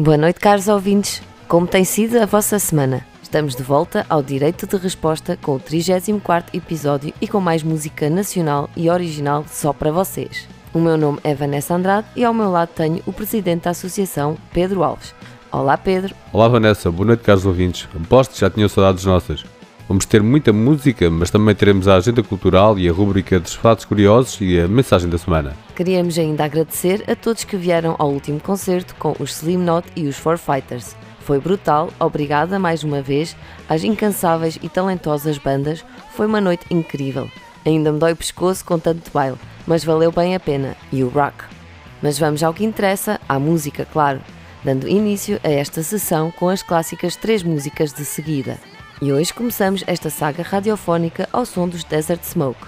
Boa noite, caros ouvintes. Como tem sido a vossa semana? Estamos de volta ao Direito de Resposta com o 34º episódio e com mais música nacional e original só para vocês. O meu nome é Vanessa Andrade e ao meu lado tenho o presidente da associação, Pedro Alves. Olá, Pedro. Olá, Vanessa. Boa noite, caros ouvintes. Aposto que já tinham saudades nossas. Vamos ter muita música, mas também teremos a agenda cultural e a rúbrica dos fatos curiosos e a mensagem da semana. Queríamos ainda agradecer a todos que vieram ao último concerto com os Slim Knot e os Four Fighters. Foi brutal, obrigada mais uma vez às incansáveis e talentosas bandas, foi uma noite incrível. Ainda me dói o pescoço com tanto baile, mas valeu bem a pena, e o rock. Mas vamos ao que interessa, à música, claro, dando início a esta sessão com as clássicas três músicas de seguida. E hoje começamos esta saga radiofónica ao som dos Desert Smoke.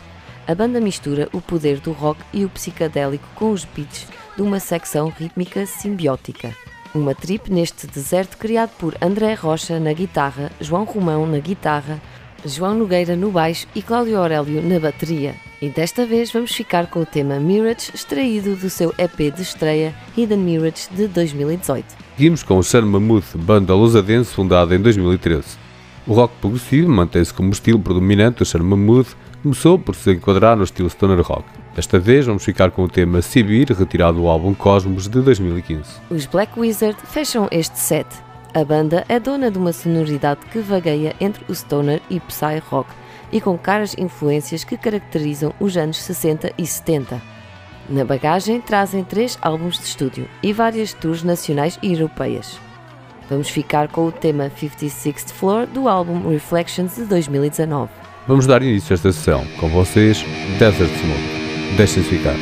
A banda mistura o poder do rock e o psicadélico com os beats de uma secção rítmica simbiótica. Uma trip neste deserto criado por André Rocha na guitarra, João Romão na guitarra, João Nogueira no baixo e Cláudio Aurélio na bateria. E desta vez vamos ficar com o tema Mirage, extraído do seu EP de estreia Hidden Mirage de 2018. Seguimos com o Sun Mammoth, banda lusadense fundada em 2013. O rock progressivo mantém-se como estilo predominante do Sherman Mood, começou por se enquadrar no estilo stoner rock. Desta vez vamos ficar com o tema Sibir, retirado do álbum Cosmos de 2015. Os Black Wizard fecham este set. A banda é dona de uma sonoridade que vagueia entre o stoner e psy rock e com caras influências que caracterizam os anos 60 e 70. Na bagagem trazem três álbuns de estúdio e várias tours nacionais e europeias. Vamos ficar com o tema 56th Floor do álbum Reflections de 2019. Vamos dar início a esta sessão com vocês, Desert Smoke. Deixem-se ficar.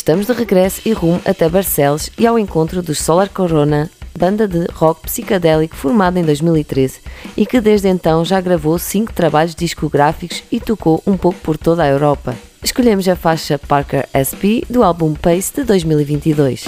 Estamos de regresso e rumo até Barcelos e ao encontro dos Solar Corona, banda de rock psicadélico formada em 2013 e que desde então já gravou cinco trabalhos discográficos e tocou um pouco por toda a Europa. Escolhemos a faixa Parker SP do álbum Pace de 2022.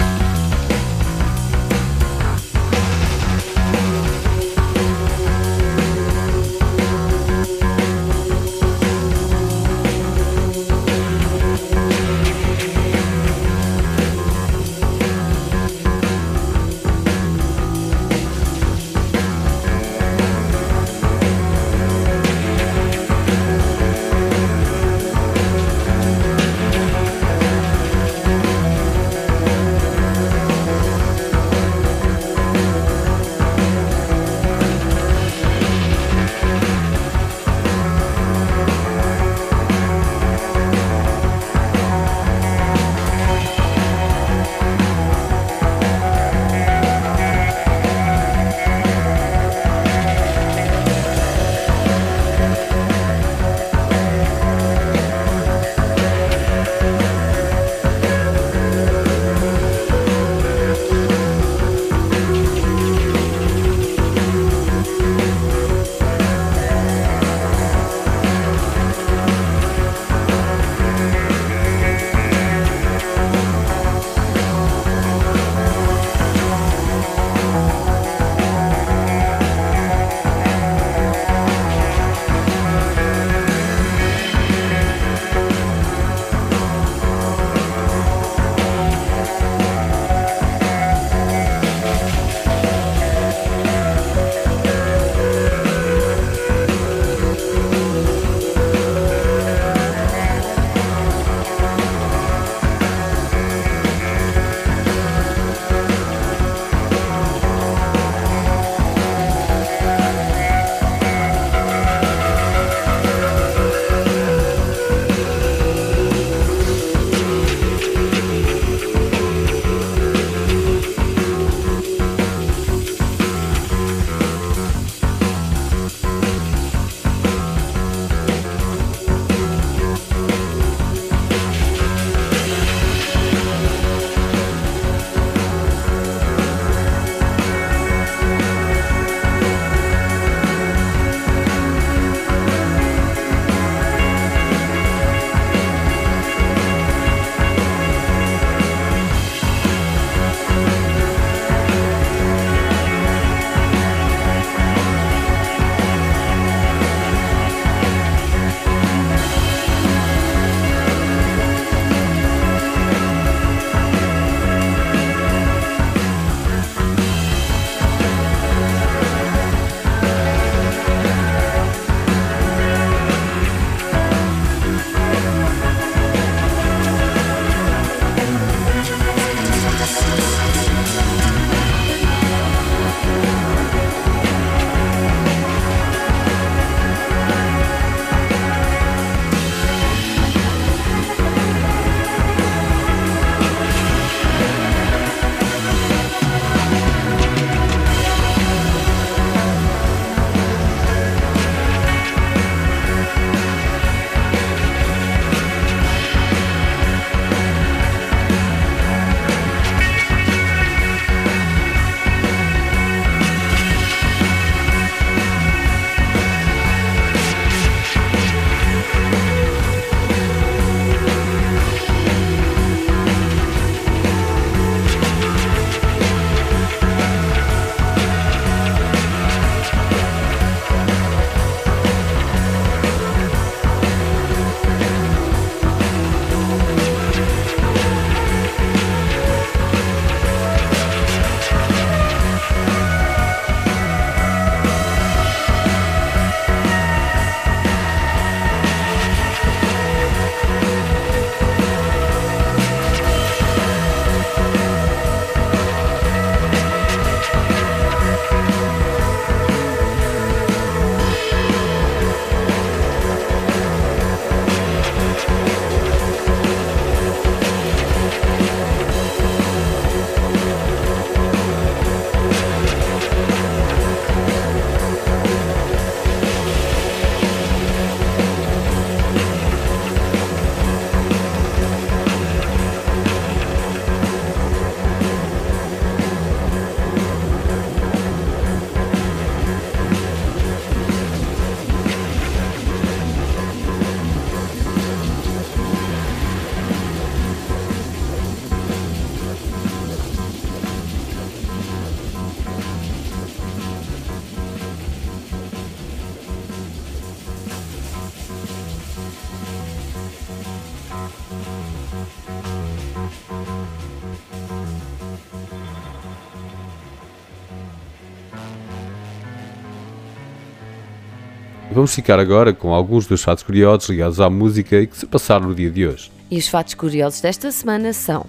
Vamos ficar agora com alguns dos fatos curiosos ligados à música e que se passaram no dia de hoje. E os fatos curiosos desta semana são: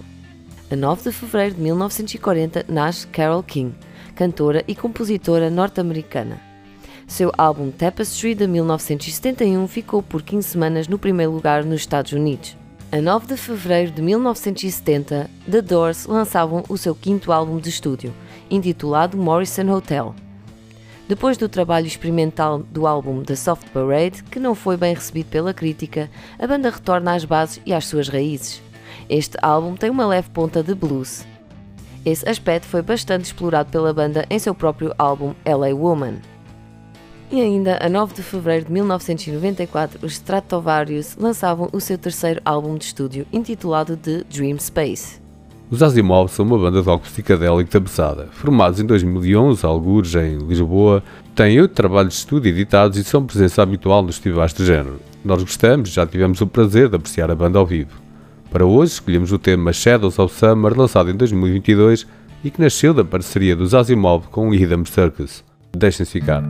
a 9 de fevereiro de 1940 nasce Carole King, cantora e compositora norte-americana. Seu álbum Tapestry de 1971 ficou por 15 semanas no primeiro lugar nos Estados Unidos. A 9 de fevereiro de 1970, The Doors lançavam o seu quinto álbum de estúdio, intitulado Morrison Hotel. Depois do trabalho experimental do álbum The Soft Parade, que não foi bem recebido pela crítica, a banda retorna às bases e às suas raízes. Este álbum tem uma leve ponta de blues. Esse aspecto foi bastante explorado pela banda em seu próprio álbum LA Woman. E ainda, a 9 de fevereiro de 1994, os Stratovarius lançavam o seu terceiro álbum de estúdio, intitulado The Dream Space. Os Asimov são uma banda de rock psicadélico da pesada. Formados em 2011, algures em Lisboa, têm oito trabalhos de estúdio editados e são presença habitual nos festivais de género. Nós gostamos já tivemos o prazer de apreciar a banda ao vivo. Para hoje, escolhemos o tema Shadows of Summer, lançado em 2022 e que nasceu da parceria dos Asimov com o Rhythm Circus. Deixem-se ficar.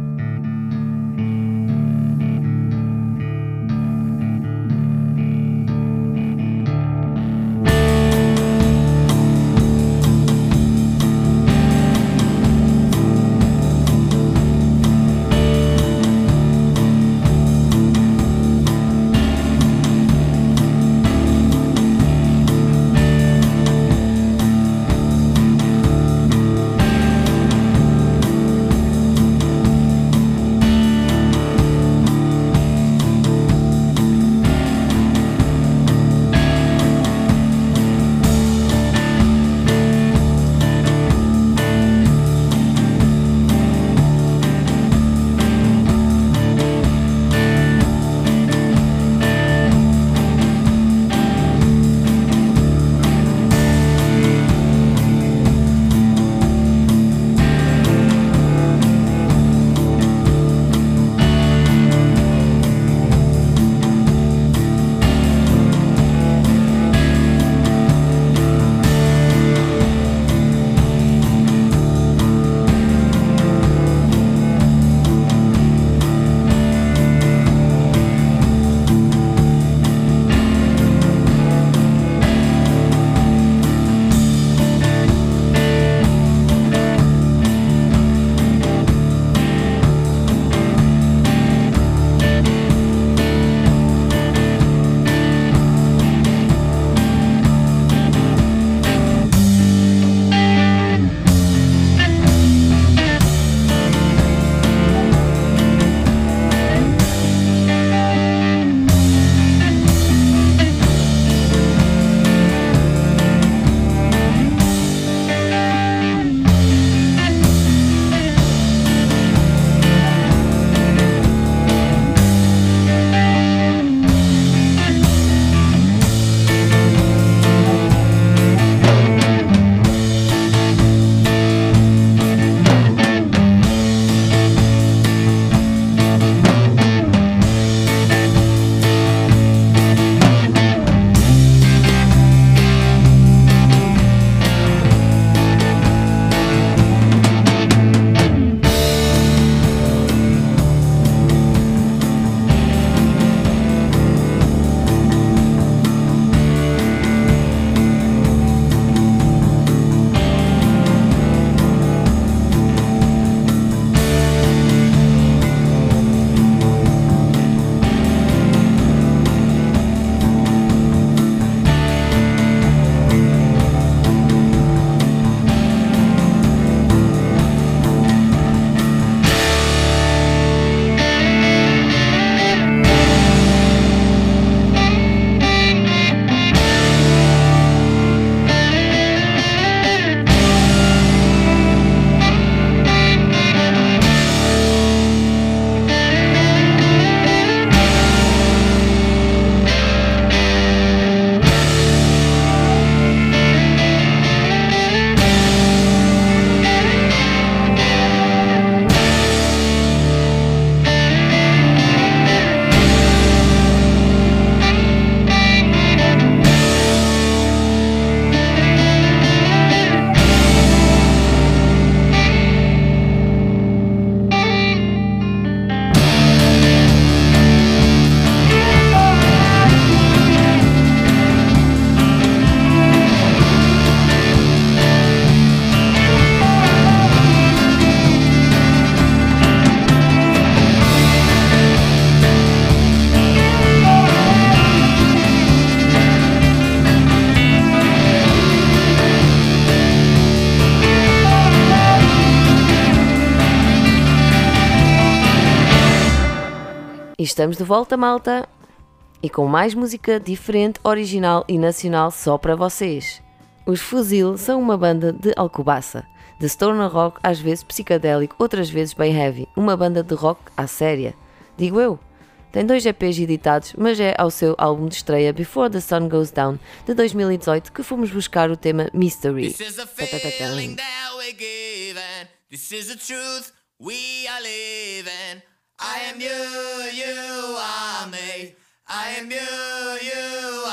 Estamos de volta, malta! E com mais música diferente, original e nacional só para vocês. Os Fuzil são uma banda de Alcobaça, de stoner rock, às vezes psicadélico, outras vezes bem heavy, uma banda de rock à séria. Digo eu. Tem dois EPs editados, mas é ao seu álbum de estreia Before the Sun Goes Down de 2018 que fomos buscar o tema Mystery. This is a truth we are living. I am you, you are me. I am you, you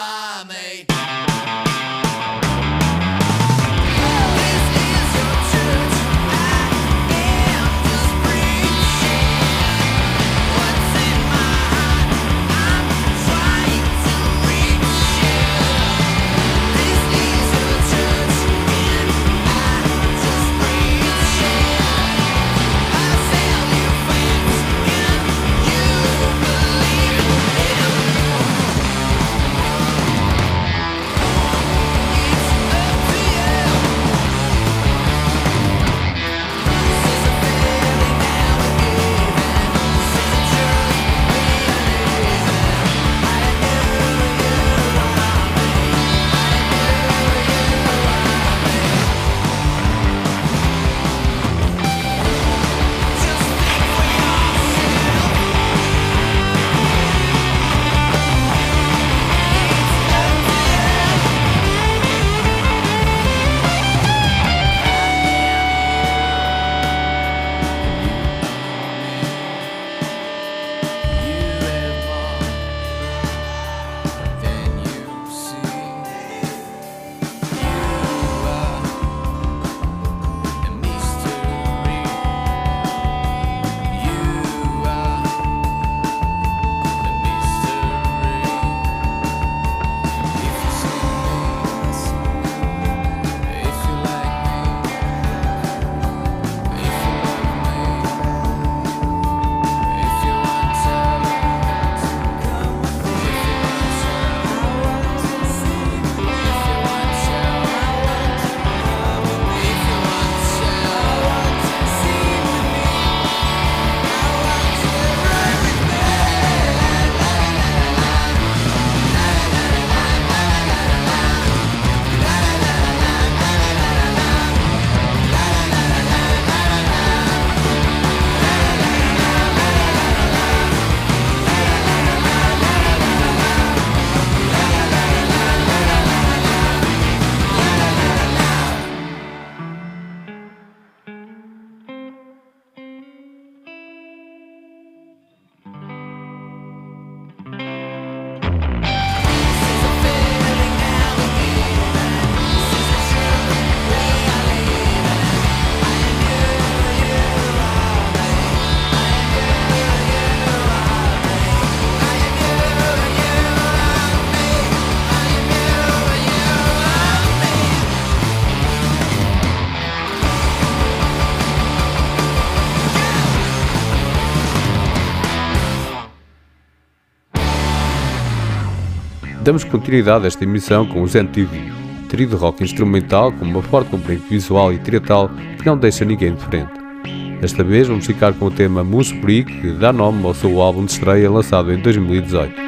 Damos continuidade a esta emissão com os NTV, trio de rock instrumental com uma forte componente visual e teatral que não deixa ninguém de frente. Desta vez vamos ficar com o tema Moose Freak, que dá nome ao seu álbum de estreia lançado em 2018.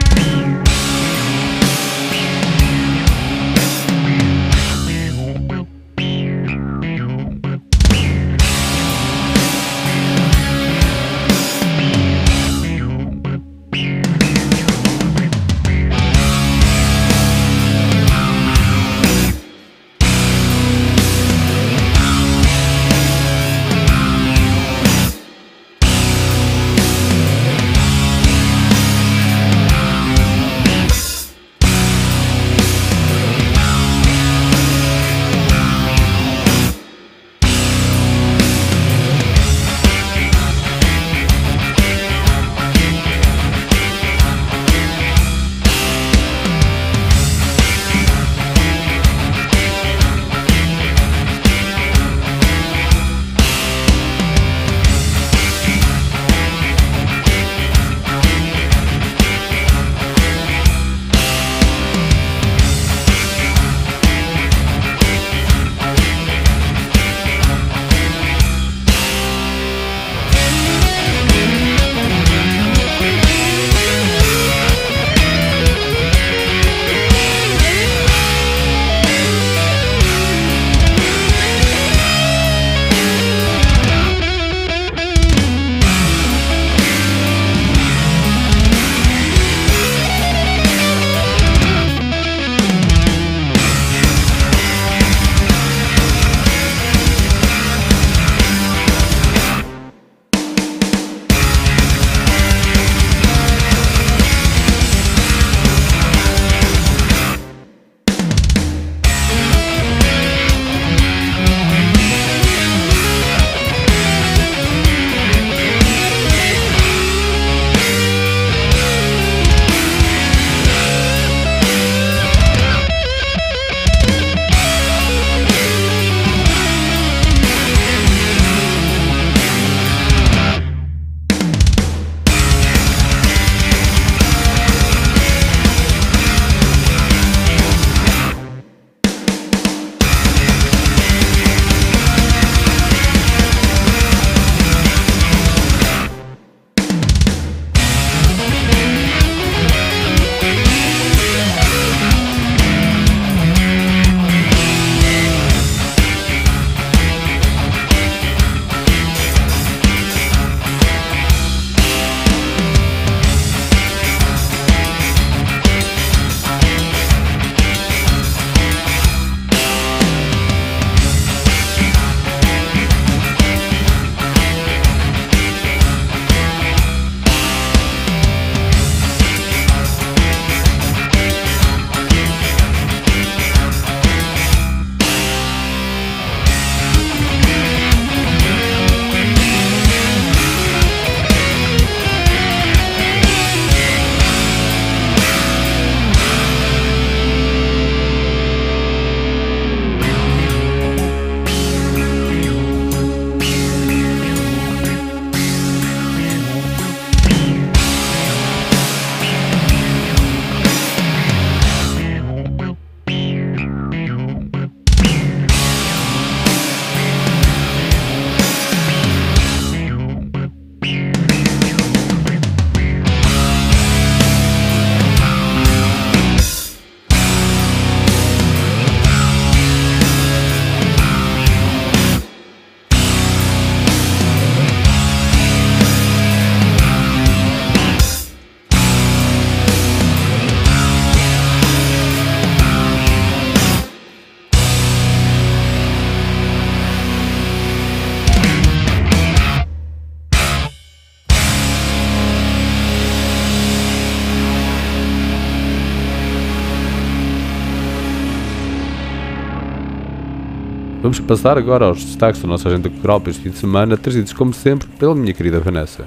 Passar agora aos destaques da nossa agenda cultural para este fim de semana, trazidos como sempre pela minha querida Vanessa.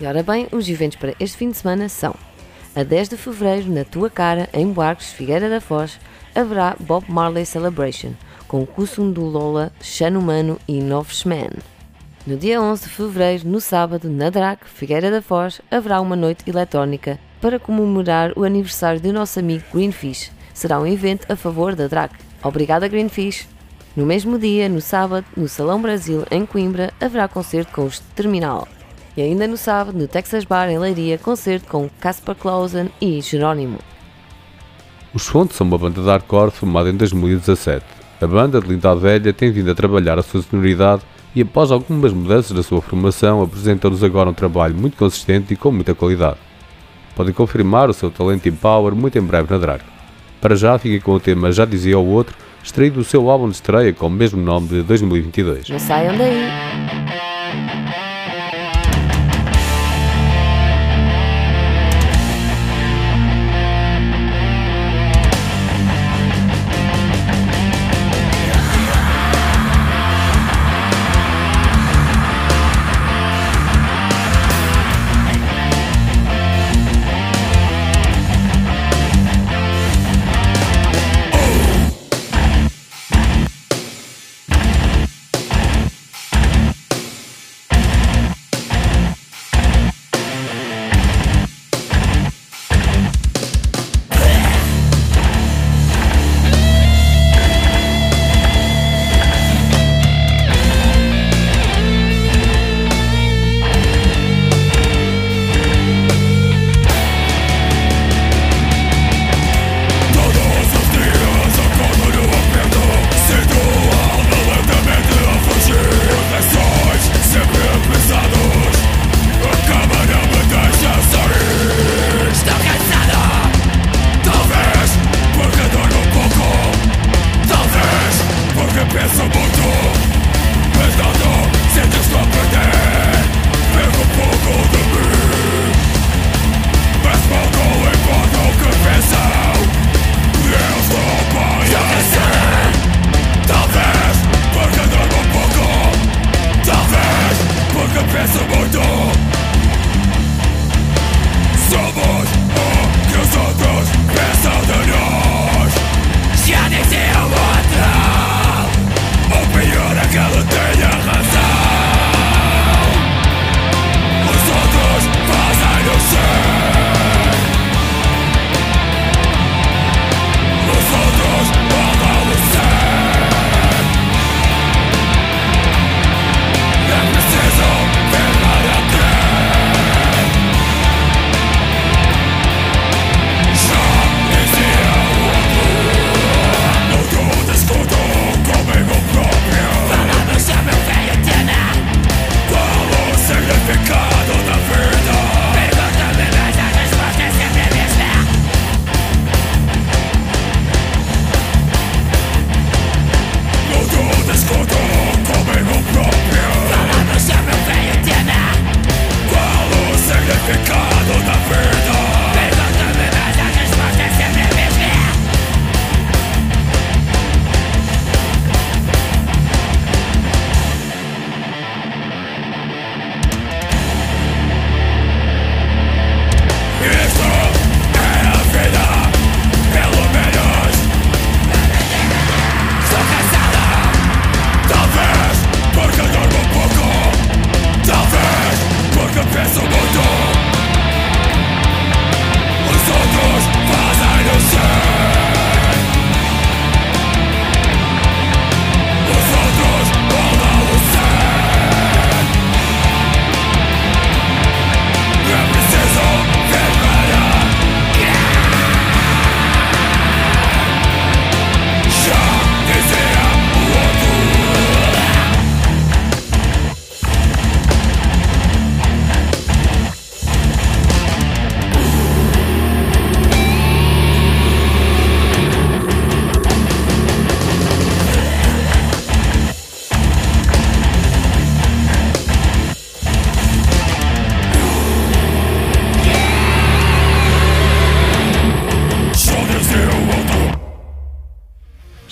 E ora bem, os eventos para este fim de semana são a 10 de Fevereiro, na Tua Cara, em Buarques, Figueira da Foz, haverá Bob Marley Celebration, com Kusum do Lola, Xano Mano e Novesman. No dia 11 de Fevereiro, no sábado, na DRAC, Figueira da Foz, haverá uma noite eletrónica para comemorar o aniversário do nosso amigo Greenfish. Será um evento a favor da DRAC. Obrigada, Greenfish! No mesmo dia, no sábado, no Salão Brasil, em Coimbra, haverá concerto com os Terminal. E ainda no sábado, no Texas Bar, em Leiria, concerto com Casper Clausen e Jerónimo. Os Fontes são uma banda de hardcore formada em 2017. A banda de Linda Velha tem vindo a trabalhar a sua sonoridade e, após algumas mudanças na sua formação, apresentam-nos agora um trabalho muito consistente e com muita qualidade. Podem confirmar o seu talento e power muito em breve na Drag. Para já, fiquem com o tema Já Dizia o Outro, extraído do seu álbum de estreia com o mesmo nome de 2022. Não saiam daí!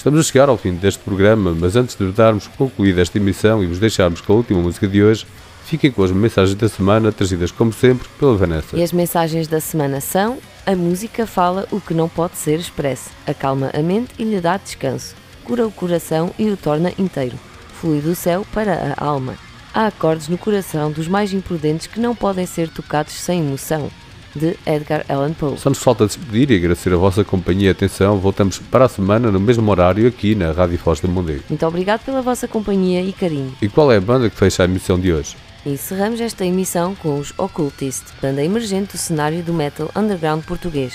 Estamos a chegar ao fim deste programa, mas antes de darmos concluída esta emissão e vos deixarmos com a última música de hoje, fiquem com as mensagens da semana, trazidas como sempre pela Vanessa. E as mensagens da semana são: a música fala o que não pode ser expresso, acalma a mente e lhe dá descanso, cura o coração e o torna inteiro, flui do céu para a alma. Há acordes no coração dos mais imprudentes que não podem ser tocados sem emoção. De Edgar Allan Poe. Só nos falta despedir e agradecer a vossa companhia e atenção. Voltamos para a semana no mesmo horário aqui na Rádio Foz do Mondego. Muito obrigado pela vossa companhia e carinho. E qual é a banda que fecha a emissão de hoje? Encerramos esta emissão com os Occultist, banda emergente do cenário do metal underground português.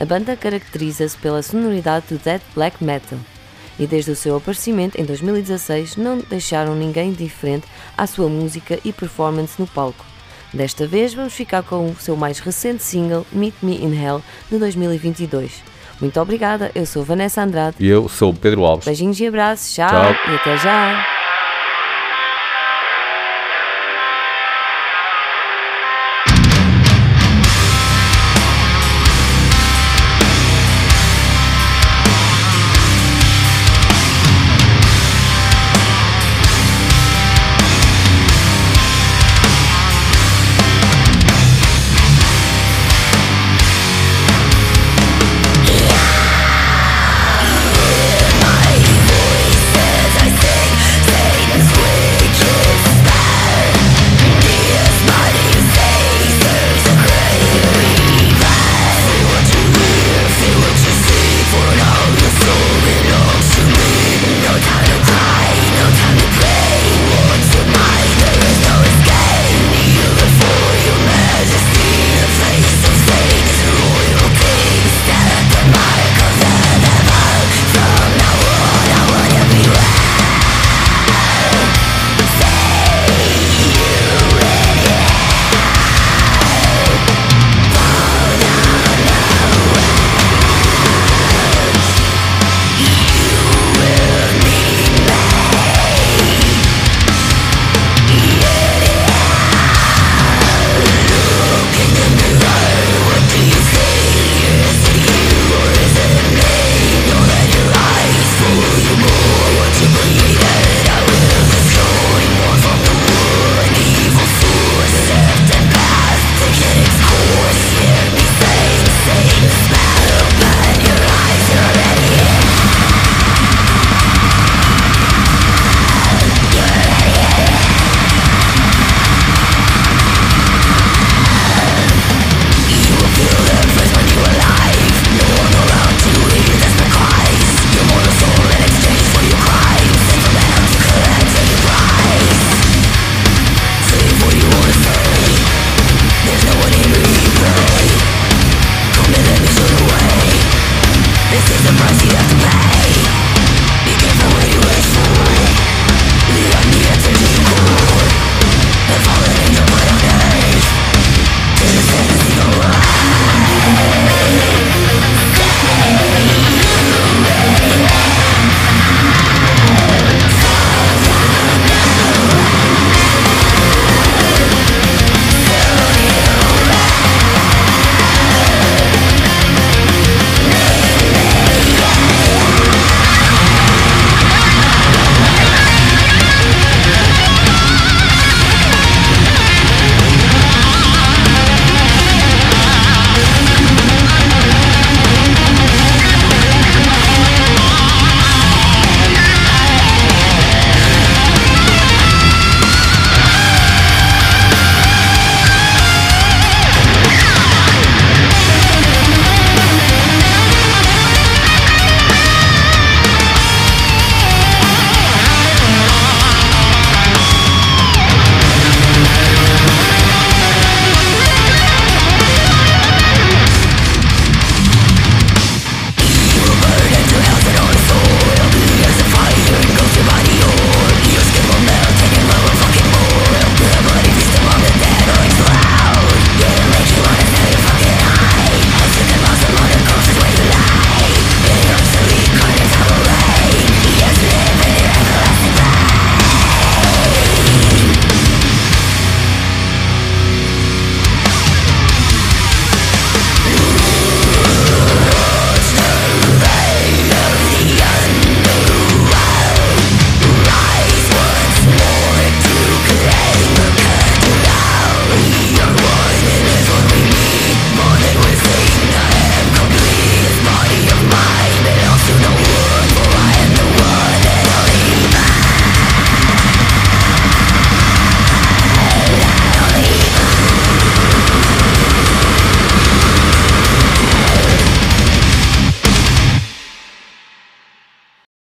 A banda caracteriza-se pela sonoridade do death black metal e desde o seu aparecimento em 2016 não deixaram ninguém diferente à sua música e performance no palco. Desta vez vamos ficar com o seu mais recente single Meet Me in Hell de 2022. Muito obrigada, eu sou Vanessa Andrade. E eu sou o Pedro Alves. Beijinhos e abraços, tchau. Tchau. e até já!